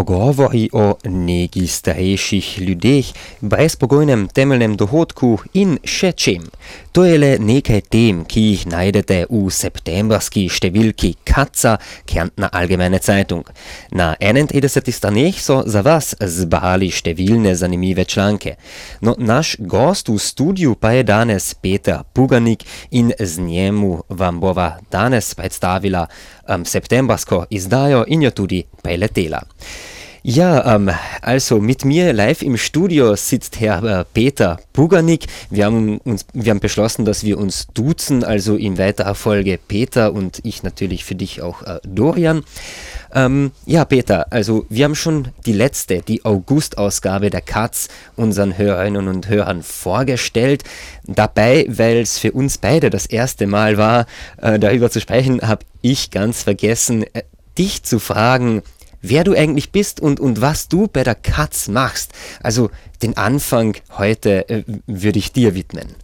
pogovori o negi starejših ljudeh, brezpogojnem temeljnem dohodku in še čem. To je le nekaj tem, ki jih najdete v septembrski številki Katza Kärntner Allgemeine Zeitung. Na 31 straneh so za vas zbrali številne zanimive članke. No, naš gost v studiu pa je danes Peter Puganik in z njemu vam bova danes predstavila um, septembrsko izdajo in jo tudi preletela. Ja, ähm, also mit mir live im Studio sitzt Herr äh, Peter Puganik. Wir haben, uns, wir haben beschlossen, dass wir uns duzen, also in weiterer Folge Peter und ich natürlich für dich auch äh, Dorian. Ähm, ja, Peter, also wir haben schon die letzte, die August-Ausgabe der Katz unseren Hörerinnen und Hörern vorgestellt. Dabei, weil es für uns beide das erste Mal war, äh, darüber zu sprechen, habe ich ganz vergessen, äh, dich zu fragen, wer du eigentlich bist und, und was du bei der Katz machst. Also den Anfang heute äh, würde ich dir widmen.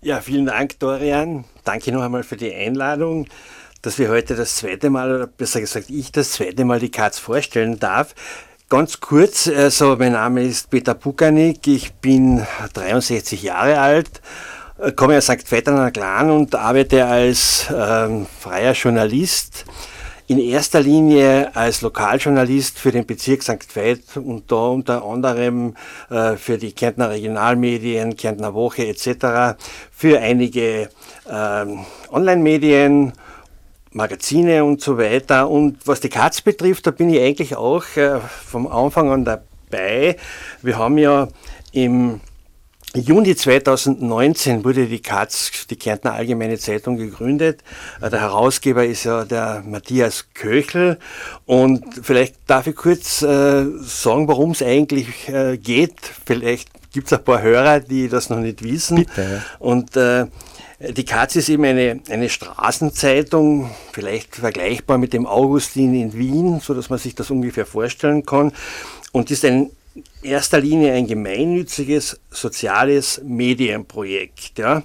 Ja, vielen Dank, Dorian. Danke noch einmal für die Einladung, dass wir heute das zweite Mal, oder besser gesagt, ich das zweite Mal die Katz vorstellen darf. Ganz kurz, also mein Name ist Peter Pukanik, ich bin 63 Jahre alt, komme aus St. Vettern Clan und arbeite als ähm, freier Journalist in erster Linie als Lokaljournalist für den Bezirk St. Veit und da unter anderem äh, für die Kärntner Regionalmedien, Kärntner Woche etc., für einige äh, Online-Medien, Magazine und so weiter. Und was die Katz betrifft, da bin ich eigentlich auch äh, vom Anfang an dabei. Wir haben ja im Juni 2019 wurde die Katz, die Kärntner Allgemeine Zeitung, gegründet. Äh, der Herausgeber ist ja der Matthias Köchel. Und vielleicht darf ich kurz äh, sagen, worum es eigentlich äh, geht. Vielleicht gibt es ein paar Hörer, die das noch nicht wissen. Bitte. Und äh, die Katz ist eben eine, eine Straßenzeitung, vielleicht vergleichbar mit dem Augustin in Wien, so dass man sich das ungefähr vorstellen kann. Und ist ein erster Linie ein gemeinnütziges soziales Medienprojekt. Ja?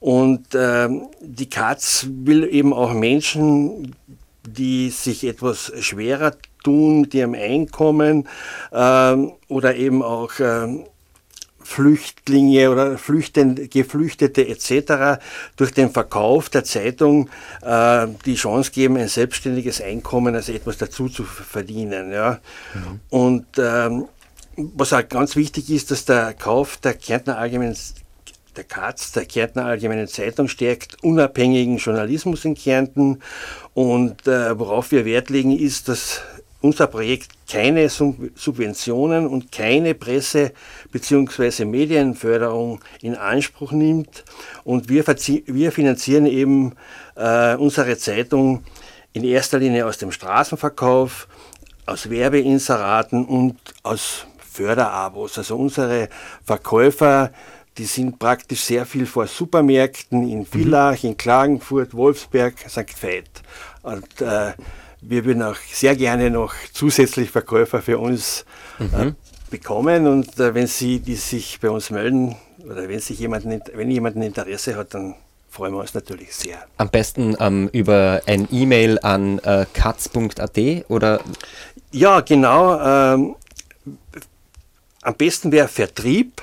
Und ähm, die Katz will eben auch Menschen, die sich etwas schwerer tun mit ihrem Einkommen ähm, oder eben auch ähm, Flüchtlinge oder Flüchten, Geflüchtete etc. durch den Verkauf der Zeitung äh, die Chance geben, ein selbstständiges Einkommen, also etwas dazu zu verdienen. Ja. Mhm. Und ähm, was auch ganz wichtig ist, dass der Kauf der Kärntner Allgemeinen der Katz, der Kärntner Allgemeinen Zeitung, stärkt unabhängigen Journalismus in Kärnten. Und äh, worauf wir Wert legen, ist, dass unser Projekt keine Subventionen und keine Presse- bzw. Medienförderung in Anspruch nimmt. Und wir, wir finanzieren eben äh, unsere Zeitung in erster Linie aus dem Straßenverkauf, aus Werbeinseraten und aus Förderabos. Also unsere Verkäufer, die sind praktisch sehr viel vor Supermärkten in Villach, in Klagenfurt, Wolfsberg, St. Veit. Und äh, wir würden auch sehr gerne noch zusätzlich Verkäufer für uns äh, mhm. äh, bekommen. Und äh, wenn Sie die sich bei uns melden oder wenn sich jemanden, wenn jemand ein Interesse hat, dann freuen wir uns natürlich sehr. Am besten ähm, über ein E-Mail an äh, katz.at oder? Ja, genau. Ähm, am besten wäre Vertrieb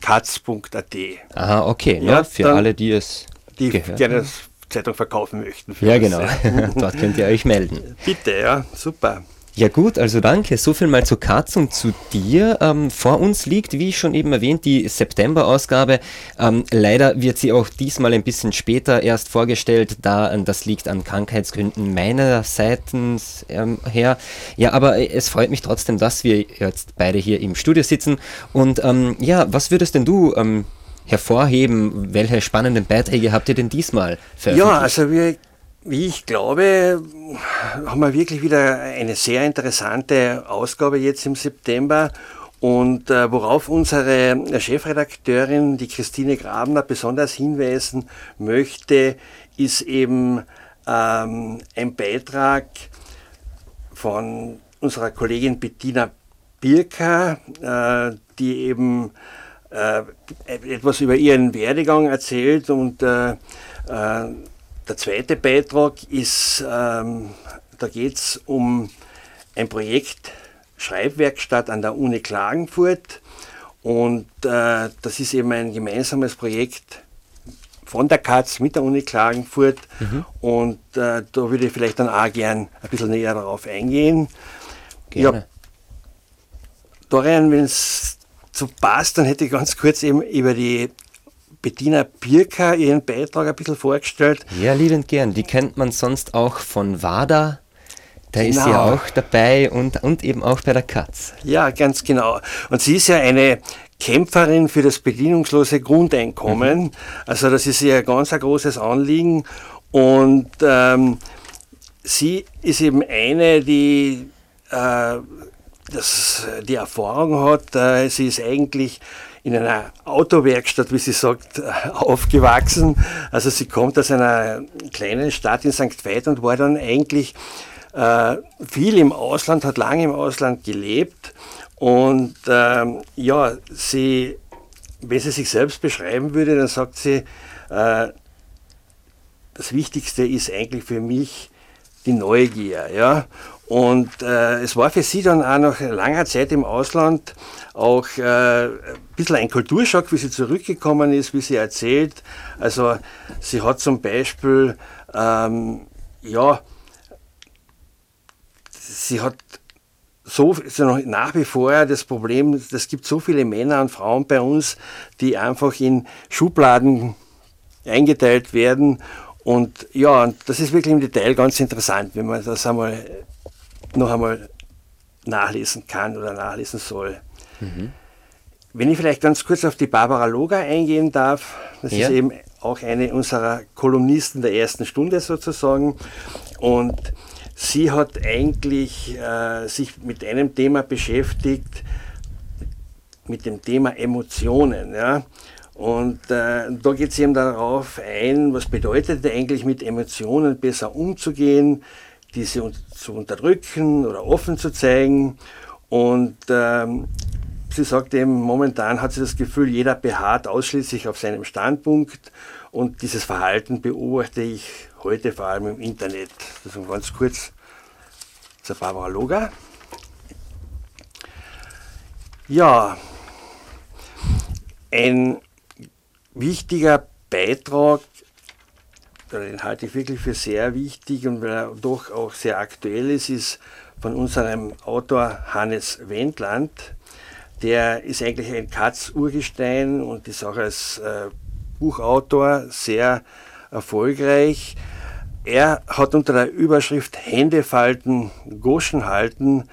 katz.at. Aha, okay. Ja, ja für alle, die es die gerne das Zeitung verkaufen möchten. Ja, genau. Dort könnt ihr euch melden. Bitte, ja, super. Ja gut, also danke. So viel mal zu Katz und zu dir. Ähm, vor uns liegt, wie ich schon eben erwähnt, die September-Ausgabe. Ähm, leider wird sie auch diesmal ein bisschen später erst vorgestellt, da äh, das liegt an Krankheitsgründen meiner Seiten ähm, her. Ja, aber äh, es freut mich trotzdem, dass wir jetzt beide hier im Studio sitzen. Und ähm, ja, was würdest denn du ähm, hervorheben? Welche spannenden Beiträge habt ihr denn diesmal veröffentlicht? Ja, also wir wie ich glaube, haben wir wirklich wieder eine sehr interessante Ausgabe jetzt im September. Und äh, worauf unsere Chefredakteurin, die Christine Grabner, besonders hinweisen möchte, ist eben ähm, ein Beitrag von unserer Kollegin Bettina Birka, äh, die eben äh, etwas über ihren Werdegang erzählt und äh, äh der zweite Beitrag ist, ähm, da geht es um ein Projekt Schreibwerkstatt an der Uni Klagenfurt. Und äh, das ist eben ein gemeinsames Projekt von der Katz mit der Uni Klagenfurt. Mhm. Und äh, da würde ich vielleicht dann auch gern ein bisschen näher darauf eingehen. Gerne. Ja, Dorian, wenn es so passt, dann hätte ich ganz kurz eben über die Bettina Birka ihren Beitrag ein bisschen vorgestellt. Ja, liebend gern. Die kennt man sonst auch von WADA. Da genau. ist sie genau. auch dabei und, und eben auch bei der Katz. Ja, ganz genau. Und sie ist ja eine Kämpferin für das bedienungslose Grundeinkommen. Mhm. Also das ist ihr ganz ein großes Anliegen. Und ähm, sie ist eben eine, die äh, das, die Erfahrung hat. Äh, sie ist eigentlich in einer Autowerkstatt, wie sie sagt, aufgewachsen. Also sie kommt aus einer kleinen Stadt in St. Veit und war dann eigentlich äh, viel im Ausland, hat lange im Ausland gelebt. Und ähm, ja, sie, wenn sie sich selbst beschreiben würde, dann sagt sie, äh, das Wichtigste ist eigentlich für mich die Neugier. Ja? Und äh, es war für sie dann auch nach langer Zeit im Ausland auch äh, ein bisschen ein Kulturschock, wie sie zurückgekommen ist, wie sie erzählt. Also sie hat zum Beispiel, ähm, ja, sie hat so nach wie vor das Problem, es gibt so viele Männer und Frauen bei uns, die einfach in Schubladen eingeteilt werden. Und ja, das ist wirklich im Detail ganz interessant, wenn man das einmal noch einmal nachlesen kann oder nachlesen soll. Mhm. Wenn ich vielleicht ganz kurz auf die Barbara Loga eingehen darf, das ja. ist eben auch eine unserer Kolumnisten der ersten Stunde sozusagen. Und sie hat eigentlich äh, sich mit einem Thema beschäftigt, mit dem Thema Emotionen. Ja? Und äh, da geht sie eben darauf ein, was bedeutet eigentlich mit Emotionen besser umzugehen, diese zu unterdrücken oder offen zu zeigen. Und ähm, sie sagt eben, momentan hat sie das Gefühl, jeder beharrt ausschließlich auf seinem Standpunkt und dieses Verhalten beobachte ich heute vor allem im Internet. Das ist ganz kurz zur Barbara Loga. Ja, ein wichtiger Beitrag den halte ich wirklich für sehr wichtig und weil er doch auch sehr aktuell ist, ist von unserem Autor Hannes Wendland. Der ist eigentlich ein Katz-Urgestein und ist auch als äh, Buchautor sehr erfolgreich. Er hat unter der Überschrift Hände falten, Goschen halten,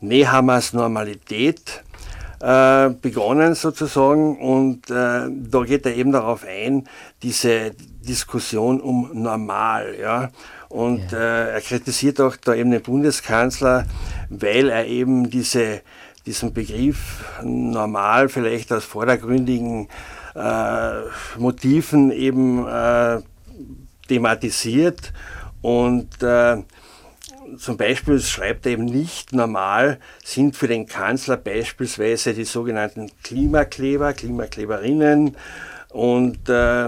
Nehammers Normalität äh, begonnen sozusagen und äh, da geht er eben darauf ein, diese Diskussion um normal. Ja? Und ja. Äh, er kritisiert auch da eben den Bundeskanzler, weil er eben diese, diesen Begriff normal vielleicht aus vordergründigen äh, Motiven eben äh, thematisiert und äh, zum Beispiel schreibt er eben nicht normal, sind für den Kanzler beispielsweise die sogenannten Klimakleber, Klimakleberinnen und äh,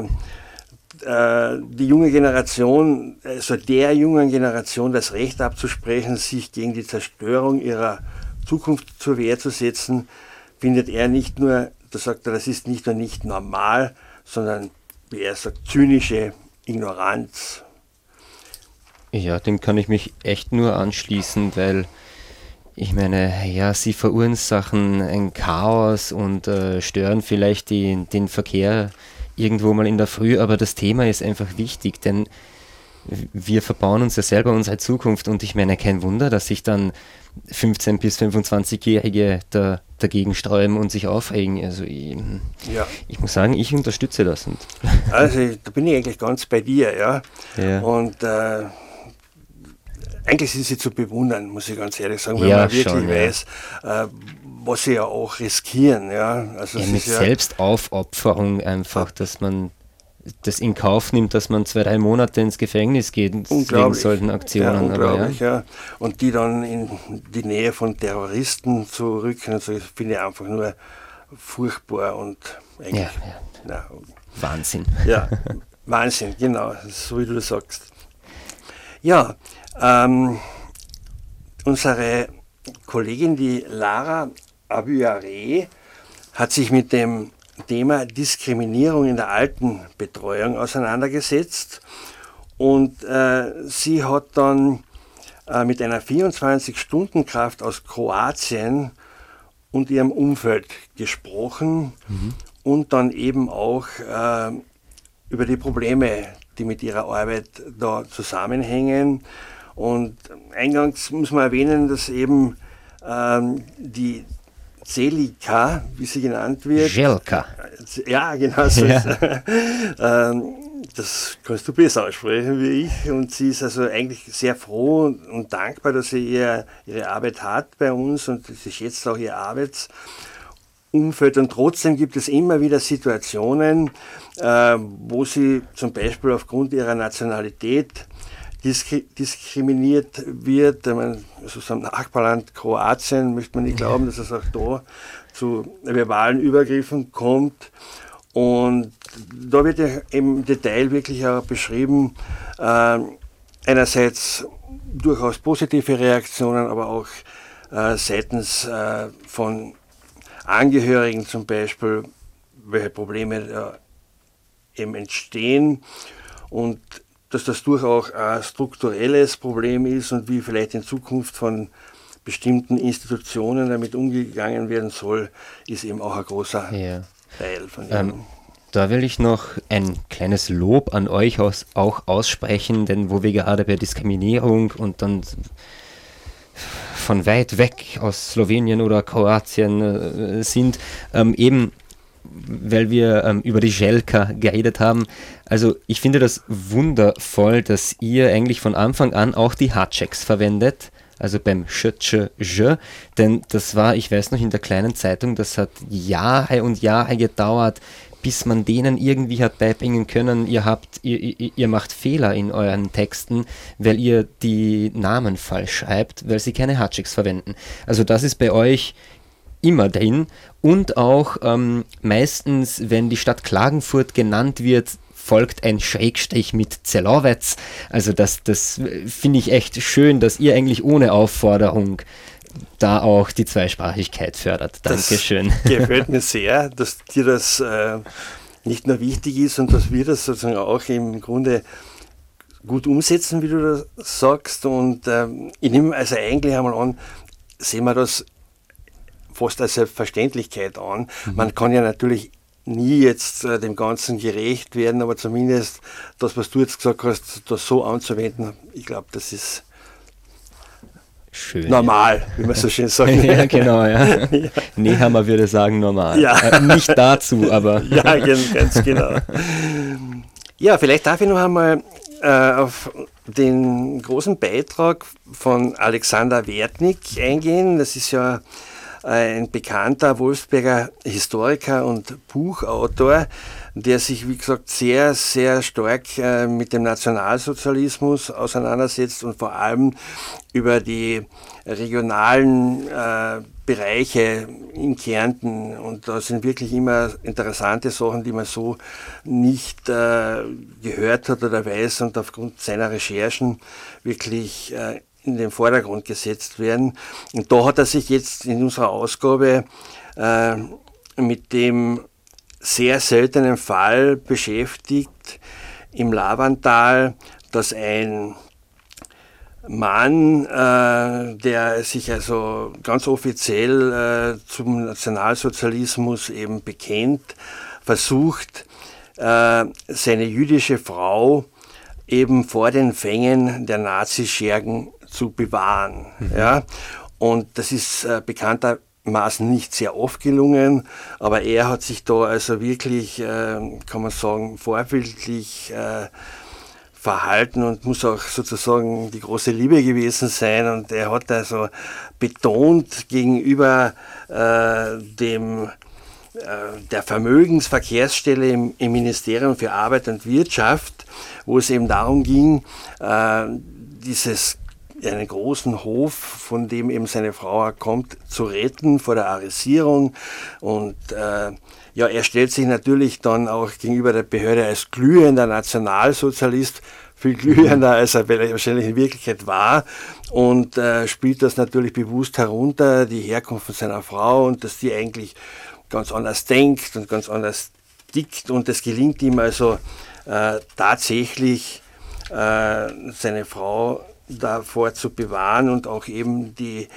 äh, die junge Generation, also der jungen Generation das Recht abzusprechen, sich gegen die Zerstörung ihrer Zukunft zur Wehr zu setzen, findet er nicht nur, da sagt er, das ist nicht nur nicht normal, sondern, wie er sagt, zynische Ignoranz. Ja, dem kann ich mich echt nur anschließen, weil ich meine, ja, sie verursachen ein Chaos und äh, stören vielleicht die, den Verkehr irgendwo mal in der Früh, aber das Thema ist einfach wichtig, denn wir verbauen uns ja selber unsere Zukunft und ich meine, kein Wunder, dass sich dann 15- bis 25-Jährige da, dagegen sträuben und sich aufregen. Also ich, ja. ich muss sagen, ich unterstütze das. Also da bin ich eigentlich ganz bei dir, ja. ja. Und äh, eigentlich sind sie zu bewundern, muss ich ganz ehrlich sagen, wenn ja, man wirklich schon, weiß, äh, was sie ja auch riskieren. Ja, also ja, mit Selbstaufopferung einfach, dass man das in Kauf nimmt, dass man zwei, drei Monate ins Gefängnis geht wegen solchen Aktionen. Ja, unglaublich, ja. ja. Und die dann in die Nähe von Terroristen zu rücken, also finde ich einfach nur furchtbar und eigentlich. Ja, na, Wahnsinn. Ja, Wahnsinn, genau, so wie du sagst. Ja, ähm, unsere Kollegin, die Lara Abuyare, hat sich mit dem Thema Diskriminierung in der Altenbetreuung auseinandergesetzt und äh, sie hat dann äh, mit einer 24-Stunden-Kraft aus Kroatien und ihrem Umfeld gesprochen mhm. und dann eben auch äh, über die Probleme, die mit ihrer Arbeit da zusammenhängen. Und eingangs muss man erwähnen, dass eben ähm, die Celika, wie sie genannt wird. Jelka. Ja, genau so. Ja. ähm, das kannst du besser aussprechen wie ich. Und sie ist also eigentlich sehr froh und, und dankbar, dass sie ihr, ihre Arbeit hat bei uns und sie schätzt auch ihr Arbeitsumfeld. Und trotzdem gibt es immer wieder Situationen, äh, wo sie zum Beispiel aufgrund ihrer Nationalität diskriminiert wird. meine, also so im Nachbarland Kroatien möchte man nicht glauben, dass es auch da zu verbalen Übergriffen kommt. Und da wird ja im Detail wirklich auch beschrieben, äh, einerseits durchaus positive Reaktionen, aber auch äh, seitens äh, von Angehörigen zum Beispiel, welche Probleme eben entstehen und dass das durchaus ein strukturelles Problem ist und wie vielleicht in Zukunft von bestimmten Institutionen damit umgegangen werden soll, ist eben auch ein großer ja. Teil von dem. Ähm, da will ich noch ein kleines Lob an euch aus, auch aussprechen, denn wo wir gerade bei Diskriminierung und dann von weit weg aus Slowenien oder Kroatien äh, sind, ähm, eben weil wir ähm, über die Jelka geredet haben. Also ich finde das wundervoll, dass ihr eigentlich von Anfang an auch die Hardchecks verwendet. Also beim Sch, Sch, Sch, denn das war, ich weiß noch, in der kleinen Zeitung, das hat Jahre und Jahre gedauert, bis man denen irgendwie hat beibringen können, ihr habt, ihr, ihr, macht Fehler in euren Texten, weil ihr die Namen falsch schreibt, weil sie keine Hardchecks verwenden. Also das ist bei euch immer drin und auch ähm, meistens, wenn die Stadt Klagenfurt genannt wird, folgt ein Schrägstrich mit Zelowetz. Also das, das finde ich echt schön, dass ihr eigentlich ohne Aufforderung da auch die Zweisprachigkeit fördert. Dankeschön. Das gefällt mir sehr, dass dir das äh, nicht nur wichtig ist und dass wir das sozusagen auch im Grunde gut umsetzen, wie du das sagst. Und äh, ich nehme also eigentlich einmal an, sehen wir das fast als Selbstverständlichkeit an. Mhm. Man kann ja natürlich nie jetzt äh, dem Ganzen gerecht werden, aber zumindest das, was du jetzt gesagt hast, das so anzuwenden, ich glaube, das ist Schön, normal, ja. wie man so schön sagt. ja, genau, ja. ja. Nehammer würde sagen normal. Ja. Äh, nicht dazu, aber. ja, ganz genau. Ja, vielleicht darf ich noch einmal äh, auf den großen Beitrag von Alexander Wertnick eingehen. Das ist ja ein bekannter Wolfsberger Historiker und Buchautor, der sich, wie gesagt, sehr, sehr stark äh, mit dem Nationalsozialismus auseinandersetzt und vor allem über die regionalen äh, Bereiche in Kärnten. Und da sind wirklich immer interessante Sachen, die man so nicht äh, gehört hat oder weiß und aufgrund seiner Recherchen wirklich in den Vordergrund gesetzt werden. Und da hat er sich jetzt in unserer Ausgabe äh, mit dem sehr seltenen Fall beschäftigt im Lavantal, dass ein Mann, äh, der sich also ganz offiziell äh, zum Nationalsozialismus eben bekennt, versucht, äh, seine jüdische Frau eben vor den Fängen der Nazischergen zu bewahren. Mhm. Ja? Und das ist äh, bekanntermaßen nicht sehr oft gelungen, aber er hat sich da also wirklich, äh, kann man sagen, vorbildlich äh, verhalten und muss auch sozusagen die große Liebe gewesen sein. Und er hat also betont gegenüber äh, dem äh, der Vermögensverkehrsstelle im, im, Ministerium für Arbeit und Wirtschaft, wo es eben darum ging, äh, dieses einen großen Hof, von dem eben seine Frau kommt, zu retten vor der Arisierung. Und äh, ja, er stellt sich natürlich dann auch gegenüber der Behörde als glühender Nationalsozialist, viel glühender, als er wahrscheinlich in Wirklichkeit war und äh, spielt das natürlich bewusst herunter, die Herkunft von seiner Frau und dass die eigentlich ganz anders denkt und ganz anders tickt und es gelingt ihm also äh, tatsächlich äh, seine Frau davor zu bewahren und auch eben die,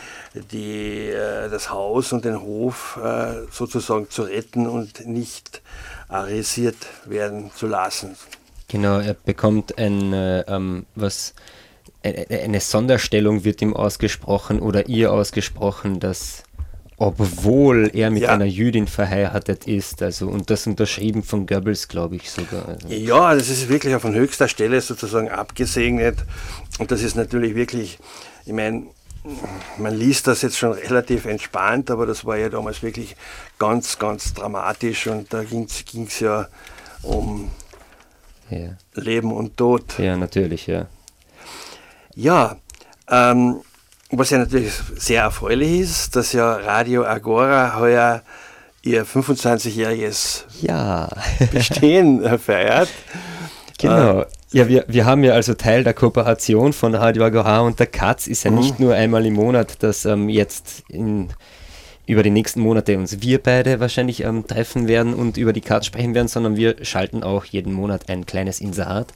die, äh, das Haus und den Hof äh, sozusagen zu retten und nicht arisiert werden zu lassen. Genau, er bekommt ein, äh, ähm, was, eine Sonderstellung wird ihm ausgesprochen oder ihr ausgesprochen, dass obwohl er mit ja. einer Jüdin verheiratet ist, also und das unterschrieben von Goebbels, glaube ich sogar. Also. Ja, das ist wirklich von höchster Stelle sozusagen abgesegnet und das ist natürlich wirklich, ich meine, man liest das jetzt schon relativ entspannt, aber das war ja damals wirklich ganz, ganz dramatisch und da ging es ja um ja. Leben und Tod. Ja, natürlich, ja. Ja, ähm, was ja natürlich sehr erfreulich ist, dass ja Radio Agora heuer ihr 25-jähriges ja. Bestehen feiert. Genau. Äh, ja, wir, wir haben ja also Teil der Kooperation von Radio Agora und der Katz ist ja mhm. nicht nur einmal im Monat, dass ähm, jetzt in, über die nächsten Monate uns wir beide wahrscheinlich ähm, treffen werden und über die Katz sprechen werden, sondern wir schalten auch jeden Monat ein kleines Inserat.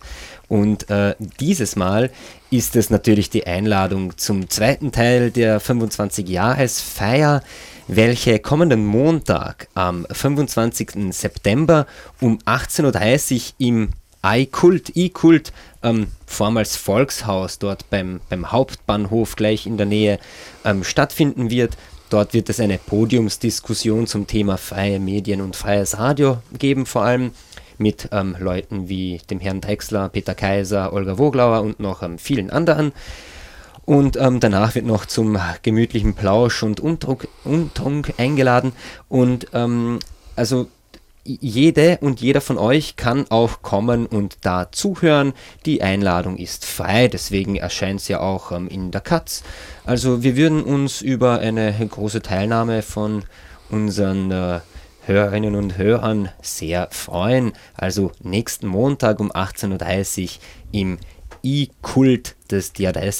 Und äh, dieses Mal ist es natürlich die Einladung zum zweiten Teil der 25-Jahresfeier, welche kommenden Montag am 25. September um 18.30 Uhr im iKult, iKult, ähm, vormals Volkshaus, dort beim, beim Hauptbahnhof gleich in der Nähe ähm, stattfinden wird. Dort wird es eine Podiumsdiskussion zum Thema freie Medien und freies Radio geben, vor allem mit ähm, Leuten wie dem Herrn Drexler, Peter Kaiser, Olga Woglauer und noch ähm, vielen anderen. Und ähm, danach wird noch zum gemütlichen Plausch und Untrunk, Untrunk eingeladen. Und ähm, also jede und jeder von euch kann auch kommen und da zuhören. Die Einladung ist frei, deswegen erscheint es ja auch ähm, in der Katz. Also wir würden uns über eine große Teilnahme von unseren äh, Hörerinnen und Hörern sehr freuen. Also nächsten Montag um 18.30 Uhr im I-Kult des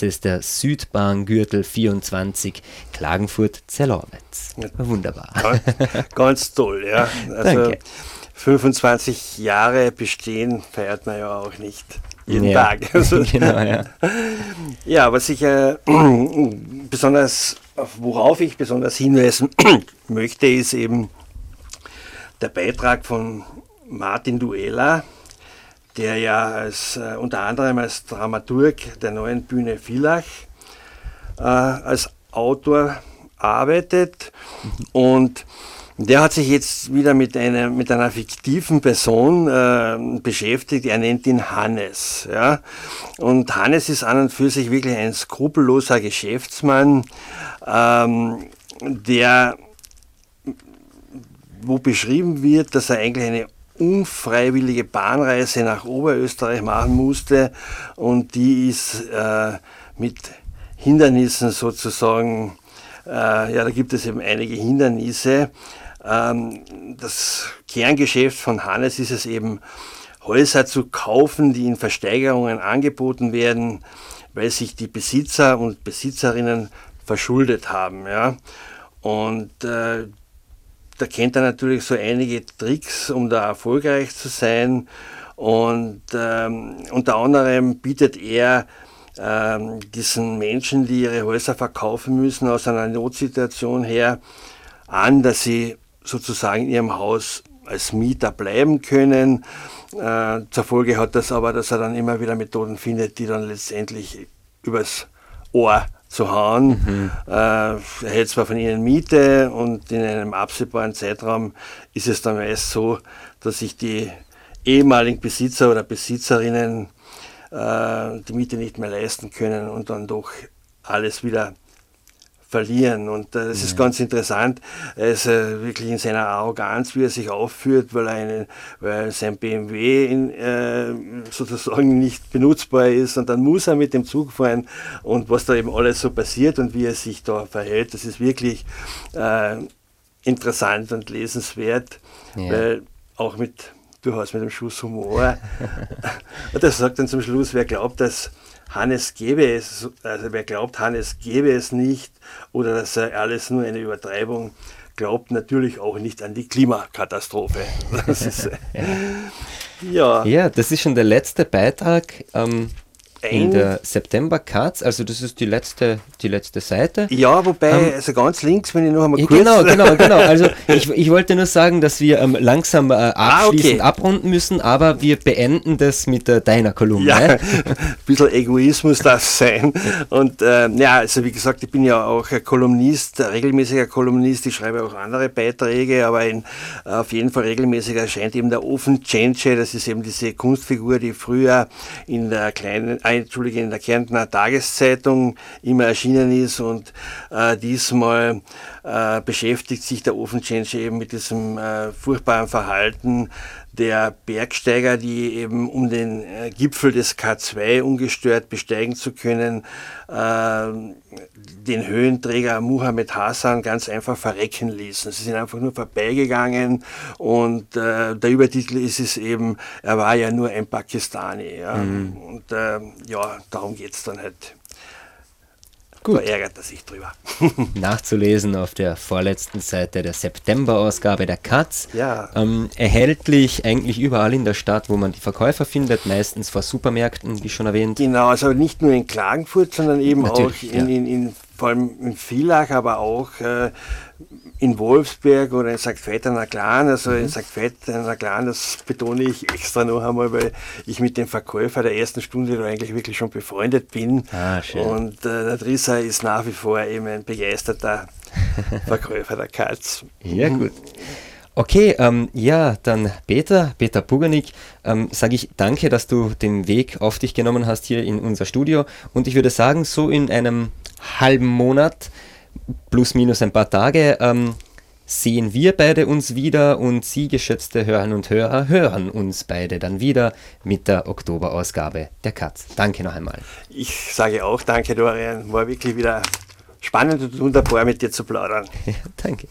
ist der Südbahngürtel 24 Klagenfurt-Zellorwitz. Wunderbar. Ganz, ganz, toll, ja. Also Danke. 25 Jahre bestehen feiert man ja auch nicht jeden ja. Tag. Also, genau, ja. ja, was ich äh, besonders, worauf ich besonders hinweisen möchte, ist eben der Beitrag von Martin Duella, der ja als, äh, unter anderem als Dramaturg der neuen Bühne Villach äh, als Autor arbeitet und der hat sich jetzt wieder mit einer, mit einer fiktiven Person äh, beschäftigt. Er nennt ihn Hannes. Ja? Und Hannes ist an und für sich wirklich ein skrupelloser Geschäftsmann, ähm, der, wo beschrieben wird, dass er eigentlich eine unfreiwillige Bahnreise nach Oberösterreich machen musste und die ist äh, mit Hindernissen sozusagen, äh, ja, da gibt es eben einige Hindernisse. Ähm, das Kerngeschäft von Hannes ist es eben, Häuser zu kaufen, die in Versteigerungen angeboten werden, weil sich die Besitzer und Besitzerinnen verschuldet haben. Ja? Und äh, da kennt er natürlich so einige Tricks, um da erfolgreich zu sein. Und ähm, unter anderem bietet er ähm, diesen Menschen, die ihre Häuser verkaufen müssen, aus einer Notsituation her an, dass sie sozusagen in ihrem Haus als Mieter bleiben können. Äh, zur Folge hat das aber, dass er dann immer wieder Methoden findet, die dann letztendlich übers Ohr zu hauen. Mhm. Äh, er hält zwar von ihnen Miete und in einem absehbaren Zeitraum ist es dann meist so, dass sich die ehemaligen Besitzer oder Besitzerinnen äh, die Miete nicht mehr leisten können und dann doch alles wieder verlieren. Und äh, das ja. ist ganz interessant. Er ist äh, wirklich in seiner Arroganz, wie er sich aufführt, weil, er eine, weil sein BMW in, äh, sozusagen nicht benutzbar ist und dann muss er mit dem Zug fahren und was da eben alles so passiert und wie er sich da verhält, das ist wirklich äh, interessant und lesenswert, ja. weil auch mit durchaus mit einem Schuss Humor. und er sagt dann zum Schluss, wer glaubt, dass Hannes gäbe es, also wer glaubt, Hannes gäbe es nicht oder dass er alles nur eine Übertreibung glaubt natürlich auch nicht an die Klimakatastrophe. Das ist, ja. ja, das ist schon der letzte Beitrag. Ähm, in der September Cards, also das ist die letzte, die letzte Seite. Ja, wobei, ähm, also ganz links, wenn ich noch einmal kurz... Genau, genau, genau. Also ich, ich wollte nur sagen, dass wir ähm, langsam äh, abschließend ah, okay. abrunden müssen, aber wir beenden das mit äh, deiner Kolumne. Ja, ein bisschen Egoismus darf sein. Und äh, ja, also wie gesagt, ich bin ja auch ein Kolumnist, ein regelmäßiger Kolumnist, ich schreibe auch andere Beiträge, aber in, auf jeden Fall regelmäßig erscheint eben der Ofen Change, das ist eben diese Kunstfigur, die früher in der kleinen Entschuldige, in der Kärntner Tageszeitung immer erschienen ist und äh, diesmal äh, beschäftigt sich der Ofenchange eben mit diesem äh, furchtbaren Verhalten der Bergsteiger, die eben um den äh, Gipfel des K2 ungestört besteigen zu können, äh, den Höhenträger Muhammad Hassan ganz einfach verrecken ließen. Sie sind einfach nur vorbeigegangen und äh, der Übertitel ist es eben, er war ja nur ein Pakistani. Ja? Mhm. Und ja, darum geht es dann halt Gut. Da ärgert er sich drüber. Nachzulesen auf der vorletzten Seite der September-Ausgabe der Katz. Ja. Ähm, erhältlich eigentlich überall in der Stadt, wo man die Verkäufer findet, meistens vor Supermärkten, wie schon erwähnt. Genau, also nicht nur in Klagenfurt, sondern eben Natürlich, auch in, ja. in, in, vor allem in Villach, aber auch äh, in Wolfsberg oder in St. Veitener Clan, also mhm. in St. Veitener Clan, das betone ich extra noch einmal, weil ich mit dem Verkäufer der ersten Stunde da eigentlich wirklich schon befreundet bin. Ah. Und äh, der Trissa ist nach wie vor eben ein begeisterter Verkäufer der Katz. Ja, gut. Okay, ähm, ja, dann Peter, Peter Puganik, ähm, sage ich danke, dass du den Weg auf dich genommen hast hier in unser Studio. Und ich würde sagen, so in einem halben Monat plus minus ein paar Tage ähm, sehen wir beide uns wieder und Sie, geschätzte Hörerinnen und Hörer, hören uns beide dann wieder mit der Oktoberausgabe der Katz. Danke noch einmal. Ich sage auch danke, Dorian. War wirklich wieder spannend und wunderbar mit dir zu plaudern. Ja, danke.